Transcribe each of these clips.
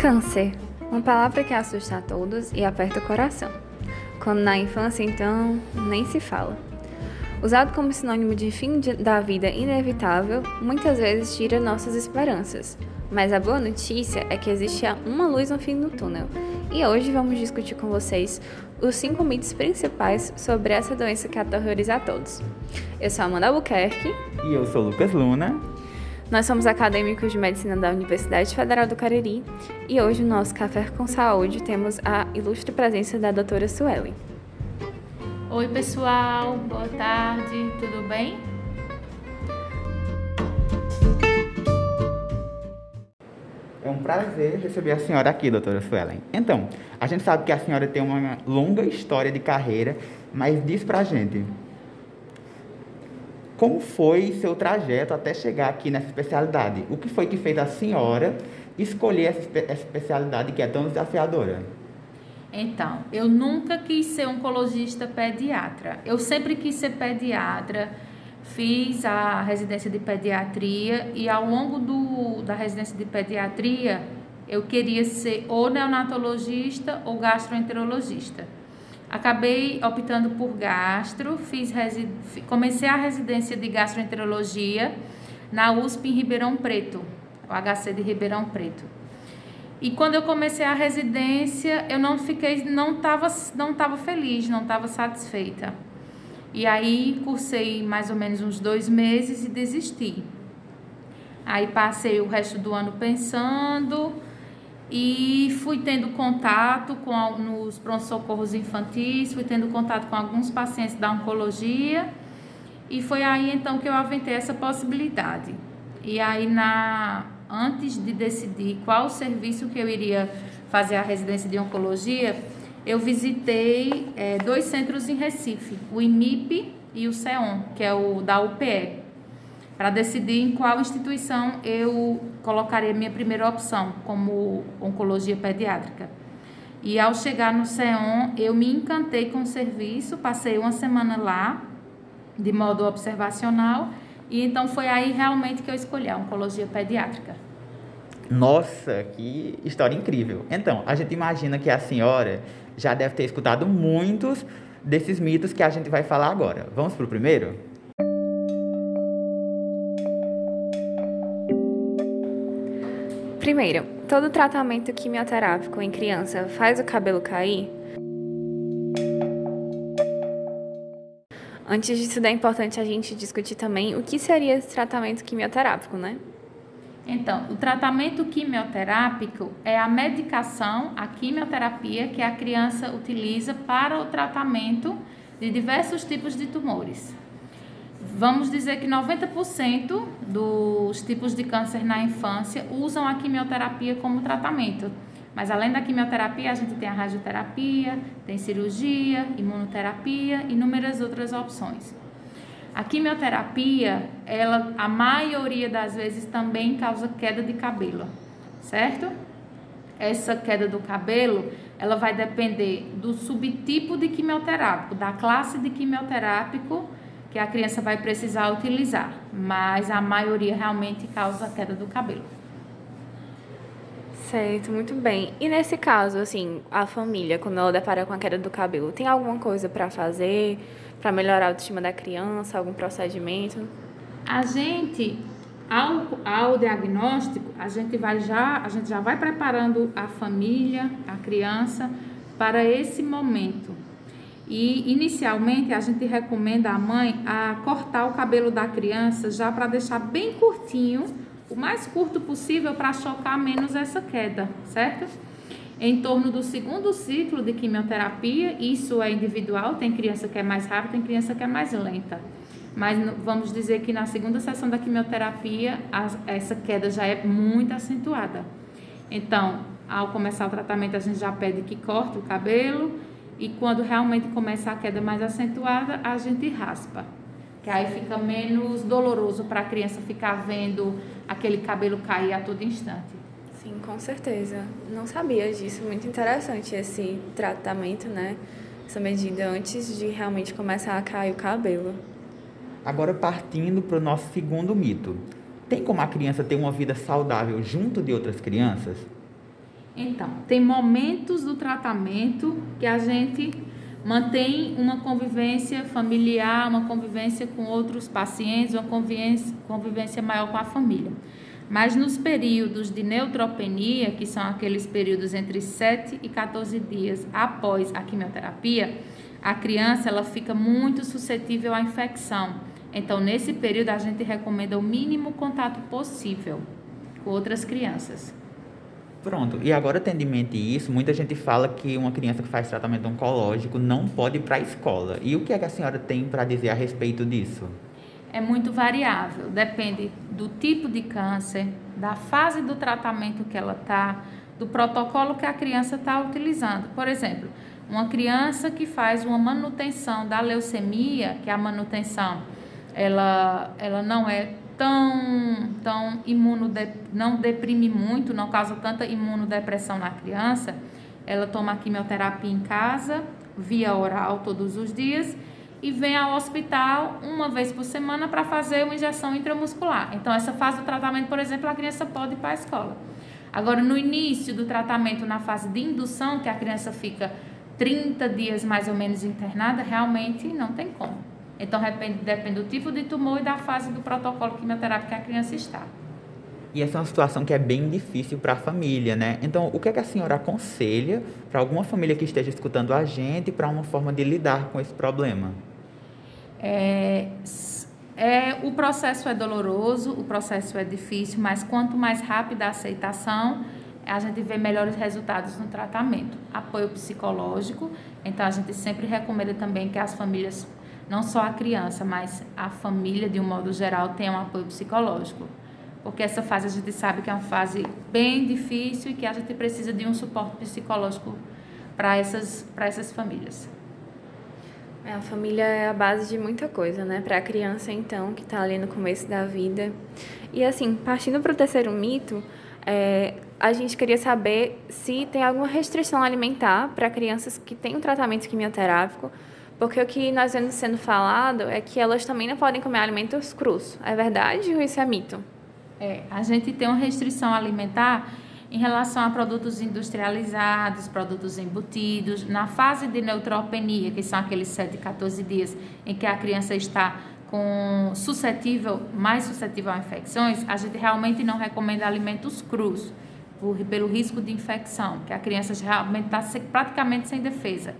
Câncer, uma palavra que assusta a todos e aperta o coração. Quando na infância, então, nem se fala. Usado como sinônimo de fim de, da vida inevitável, muitas vezes tira nossas esperanças. Mas a boa notícia é que existe uma luz no fim do túnel. E hoje vamos discutir com vocês os cinco mitos principais sobre essa doença que aterroriza a todos. Eu sou Amanda Albuquerque. E eu sou Lucas Luna. Nós somos acadêmicos de medicina da Universidade Federal do Cariri e hoje no nosso Café com Saúde temos a ilustre presença da doutora Suelen. Oi, pessoal, boa tarde, tudo bem? É um prazer receber a senhora aqui, doutora Suelen. Então, a gente sabe que a senhora tem uma longa história de carreira, mas diz pra gente, como foi seu trajeto até chegar aqui nessa especialidade? O que foi que fez a senhora escolher essa, especialidade que é tão desafiadora? Então, eu nunca quis ser oncologista pediatra. Eu sempre quis ser pediatra. Fiz a residência de pediatria e ao longo do, da residência de pediatria eu queria ser ou neonatologista ou gastroenterologista. Acabei optando por gastro, fiz comecei a residência de gastroenterologia na USP em Ribeirão Preto, o HC de Ribeirão Preto. E quando eu comecei a residência, eu não fiquei, não estava não tava feliz, não estava satisfeita. E aí cursei mais ou menos uns dois meses e desisti. Aí passei o resto do ano pensando, e fui tendo contato com nos pronto-socorros infantis, fui tendo contato com alguns pacientes da oncologia e foi aí então que eu aventei essa possibilidade. E aí na antes de decidir qual serviço que eu iria fazer a residência de oncologia, eu visitei é, dois centros em Recife, o IMIP e o CEON, que é o da UPE para decidir em qual instituição eu colocaria minha primeira opção, como oncologia pediátrica. E ao chegar no CEON, eu me encantei com o serviço, passei uma semana lá, de modo observacional, e então foi aí realmente que eu escolhi a oncologia pediátrica. Nossa, que história incrível. Então, a gente imagina que a senhora já deve ter escutado muitos desses mitos que a gente vai falar agora. Vamos para o primeiro? Primeiro, todo tratamento quimioterápico em criança faz o cabelo cair? Antes disso, é importante a gente discutir também o que seria esse tratamento quimioterápico, né? Então, o tratamento quimioterápico é a medicação, a quimioterapia que a criança utiliza para o tratamento de diversos tipos de tumores. Vamos dizer que 90% dos tipos de câncer na infância usam a quimioterapia como tratamento. Mas além da quimioterapia, a gente tem a radioterapia, tem cirurgia, imunoterapia e inúmeras outras opções. A quimioterapia, ela, a maioria das vezes também causa queda de cabelo, certo? Essa queda do cabelo, ela vai depender do subtipo de quimioterápico, da classe de quimioterápico que a criança vai precisar utilizar, mas a maioria realmente causa queda do cabelo. Certo, muito bem. E nesse caso, assim, a família, quando ela depara com a queda do cabelo, tem alguma coisa para fazer para melhorar a autoestima da criança, algum procedimento? A gente, ao, ao diagnóstico, a gente vai já, a gente já vai preparando a família, a criança para esse momento e inicialmente a gente recomenda a mãe a cortar o cabelo da criança já para deixar bem curtinho, o mais curto possível para chocar menos essa queda, certo? Em torno do segundo ciclo de quimioterapia, isso é individual, tem criança que é mais rápida, tem criança que é mais lenta. Mas vamos dizer que na segunda sessão da quimioterapia, essa queda já é muito acentuada. Então, ao começar o tratamento, a gente já pede que corte o cabelo, e quando realmente começa a queda mais acentuada, a gente raspa. Que aí fica menos doloroso para a criança ficar vendo aquele cabelo cair a todo instante. Sim, com certeza. Não sabia disso. Muito interessante esse tratamento, né? Essa medida antes de realmente começar a cair o cabelo. Agora, partindo para o nosso segundo mito. Tem como a criança ter uma vida saudável junto de outras crianças? Então, tem momentos do tratamento que a gente mantém uma convivência familiar, uma convivência com outros pacientes, uma convivência, convivência maior com a família. Mas nos períodos de neutropenia, que são aqueles períodos entre 7 e 14 dias após a quimioterapia, a criança ela fica muito suscetível à infecção. Então, nesse período, a gente recomenda o mínimo contato possível com outras crianças. Pronto, e agora em mente isso, muita gente fala que uma criança que faz tratamento oncológico não pode ir para a escola. E o que, é que a senhora tem para dizer a respeito disso? É muito variável, depende do tipo de câncer, da fase do tratamento que ela está, do protocolo que a criança está utilizando. Por exemplo, uma criança que faz uma manutenção da leucemia, que a manutenção, ela, ela não é tão, tão imunode, não deprime muito, não causa tanta imunodepressão na criança, ela toma quimioterapia em casa, via oral todos os dias e vem ao hospital uma vez por semana para fazer uma injeção intramuscular. Então, essa fase do tratamento, por exemplo, a criança pode ir para a escola. Agora, no início do tratamento, na fase de indução, que a criança fica 30 dias mais ou menos internada, realmente não tem como. Então, depende, do tipo de tumor e da fase do protocolo quimioterápico que a criança está. E essa é uma situação que é bem difícil para a família, né? Então, o que, é que a senhora aconselha para alguma família que esteja escutando a gente para uma forma de lidar com esse problema? É, é, o processo é doloroso, o processo é difícil, mas quanto mais rápida a aceitação, a gente vê melhores resultados no tratamento. Apoio psicológico, então a gente sempre recomenda também que as famílias não só a criança, mas a família, de um modo geral, tenha um apoio psicológico. Porque essa fase a gente sabe que é uma fase bem difícil e que a gente precisa de um suporte psicológico para essas, essas famílias. É, a família é a base de muita coisa, né? Para a criança, então, que está ali no começo da vida. E, assim, partindo para o terceiro mito, é, a gente queria saber se tem alguma restrição alimentar para crianças que têm um tratamento quimioterápico porque o que nós vemos sendo falado é que elas também não podem comer alimentos crus. É verdade ou isso é mito? É, a gente tem uma restrição alimentar em relação a produtos industrializados, produtos embutidos. Na fase de neutropenia, que são aqueles 7 a 14 dias em que a criança está com suscetível, mais suscetível a infecções, a gente realmente não recomenda alimentos crus, por, pelo risco de infecção, que a criança realmente está praticamente sem defesa.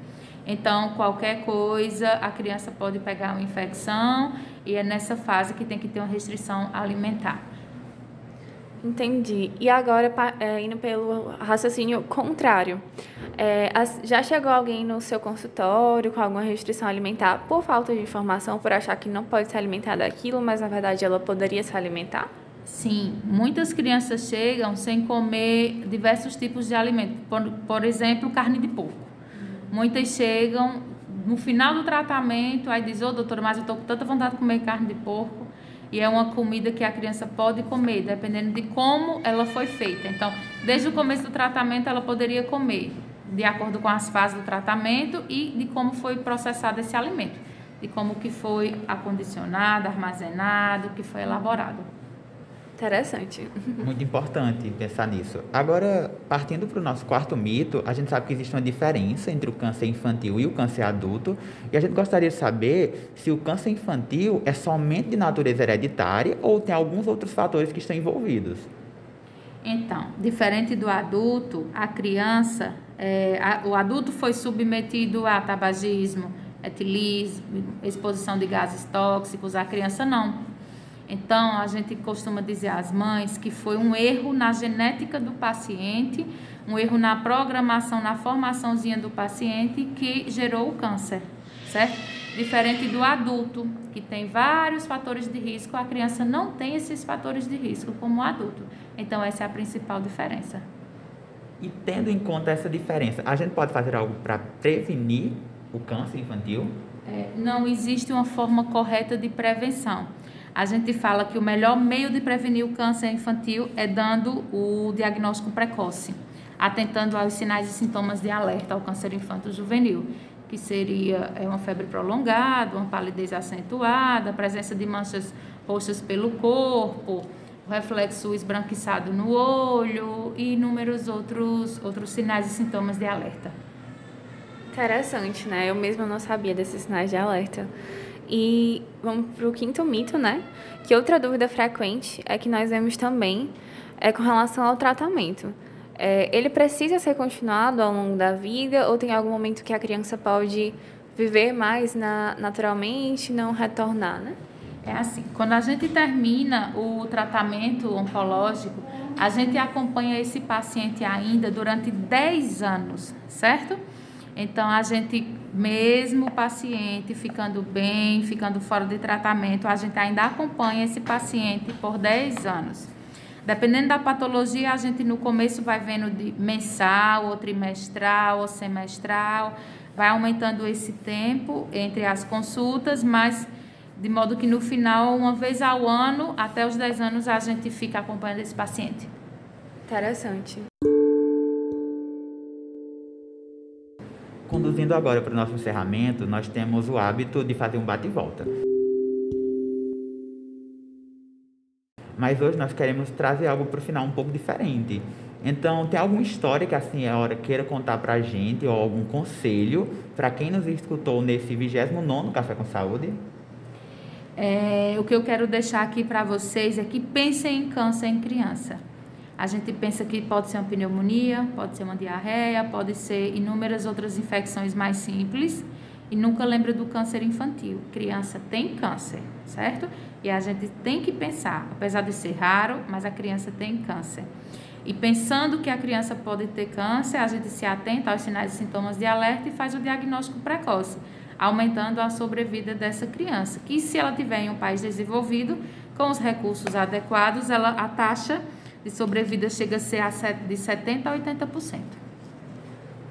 Então, qualquer coisa, a criança pode pegar uma infecção e é nessa fase que tem que ter uma restrição alimentar. Entendi. E agora, é, indo pelo raciocínio contrário, é, já chegou alguém no seu consultório com alguma restrição alimentar por falta de informação, por achar que não pode se alimentar daquilo, mas na verdade ela poderia se alimentar? Sim, muitas crianças chegam sem comer diversos tipos de alimentos, por, por exemplo, carne de porco. Muitas chegam no final do tratamento, aí diz, ô oh, doutora, mas eu estou com tanta vontade de comer carne de porco. E é uma comida que a criança pode comer, dependendo de como ela foi feita. Então, desde o começo do tratamento, ela poderia comer, de acordo com as fases do tratamento e de como foi processado esse alimento, de como que foi acondicionado, armazenado, que foi elaborado. Interessante. Muito importante pensar nisso. Agora, partindo para o nosso quarto mito, a gente sabe que existe uma diferença entre o câncer infantil e o câncer adulto, e a gente gostaria de saber se o câncer infantil é somente de natureza hereditária ou tem alguns outros fatores que estão envolvidos. Então, diferente do adulto, a criança, é, a, o adulto foi submetido a tabagismo, etilismo, exposição de gases tóxicos, a criança não então, a gente costuma dizer às mães que foi um erro na genética do paciente, um erro na programação, na formaçãozinha do paciente que gerou o câncer, certo? Diferente do adulto, que tem vários fatores de risco, a criança não tem esses fatores de risco como o adulto. Então, essa é a principal diferença. E tendo em conta essa diferença, a gente pode fazer algo para prevenir o câncer infantil? É, não existe uma forma correta de prevenção a gente fala que o melhor meio de prevenir o câncer infantil é dando o diagnóstico precoce, atentando aos sinais e sintomas de alerta ao câncer infanto-juvenil, que seria é, uma febre prolongada, uma palidez acentuada, a presença de manchas roxas pelo corpo, reflexo esbranquiçado no olho e inúmeros outros, outros sinais e sintomas de alerta. Interessante, né? Eu mesma não sabia desses sinais de alerta. E vamos para o quinto mito, né? Que outra dúvida frequente é que nós vemos também é com relação ao tratamento. É, ele precisa ser continuado ao longo da vida ou tem algum momento que a criança pode viver mais na, naturalmente, não retornar, né? É assim, quando a gente termina o tratamento oncológico, a gente acompanha esse paciente ainda durante 10 anos, certo? Então, a gente, mesmo o paciente ficando bem, ficando fora de tratamento, a gente ainda acompanha esse paciente por 10 anos. Dependendo da patologia, a gente no começo vai vendo de mensal, ou trimestral, ou semestral, vai aumentando esse tempo entre as consultas, mas de modo que no final, uma vez ao ano, até os 10 anos, a gente fica acompanhando esse paciente. Interessante. Conduzindo agora para o nosso encerramento, nós temos o hábito de fazer um bate e volta. Mas hoje nós queremos trazer algo para o final um pouco diferente. Então, tem alguma história que assim a hora queira contar para a gente ou algum conselho para quem nos escutou nesse 29 Café com Saúde? É, o que eu quero deixar aqui para vocês é que pensem em câncer em criança. A gente pensa que pode ser uma pneumonia, pode ser uma diarreia, pode ser inúmeras outras infecções mais simples e nunca lembra do câncer infantil. Criança tem câncer, certo? E a gente tem que pensar, apesar de ser raro, mas a criança tem câncer. E pensando que a criança pode ter câncer, a gente se atenta aos sinais e sintomas de alerta e faz o diagnóstico precoce aumentando a sobrevida dessa criança. Que se ela tiver em um país desenvolvido, com os recursos adequados, ela, a taxa de sobrevida chega a ser de 70% a 80%.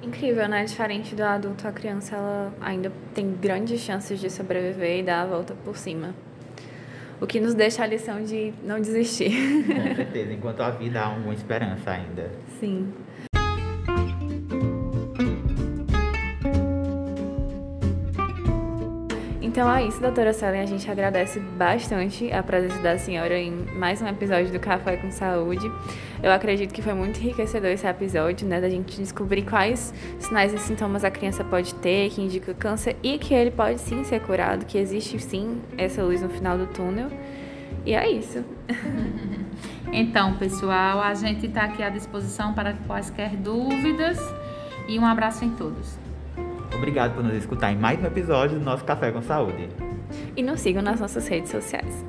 Incrível, né? Diferente do adulto, a criança ela ainda tem grandes chances de sobreviver e dar a volta por cima. O que nos deixa a lição de não desistir. Com certeza, enquanto a vida há alguma esperança ainda. Sim. Então é isso, doutora Selen. A gente agradece bastante a presença da senhora em mais um episódio do Café com Saúde. Eu acredito que foi muito enriquecedor esse episódio, né? Da gente descobrir quais sinais e sintomas a criança pode ter, que indica câncer e que ele pode sim ser curado, que existe sim essa luz no final do túnel. E é isso. Então, pessoal, a gente está aqui à disposição para quaisquer dúvidas e um abraço em todos. Obrigado por nos escutar em mais um episódio do nosso Café com Saúde. E nos sigam nas nossas redes sociais.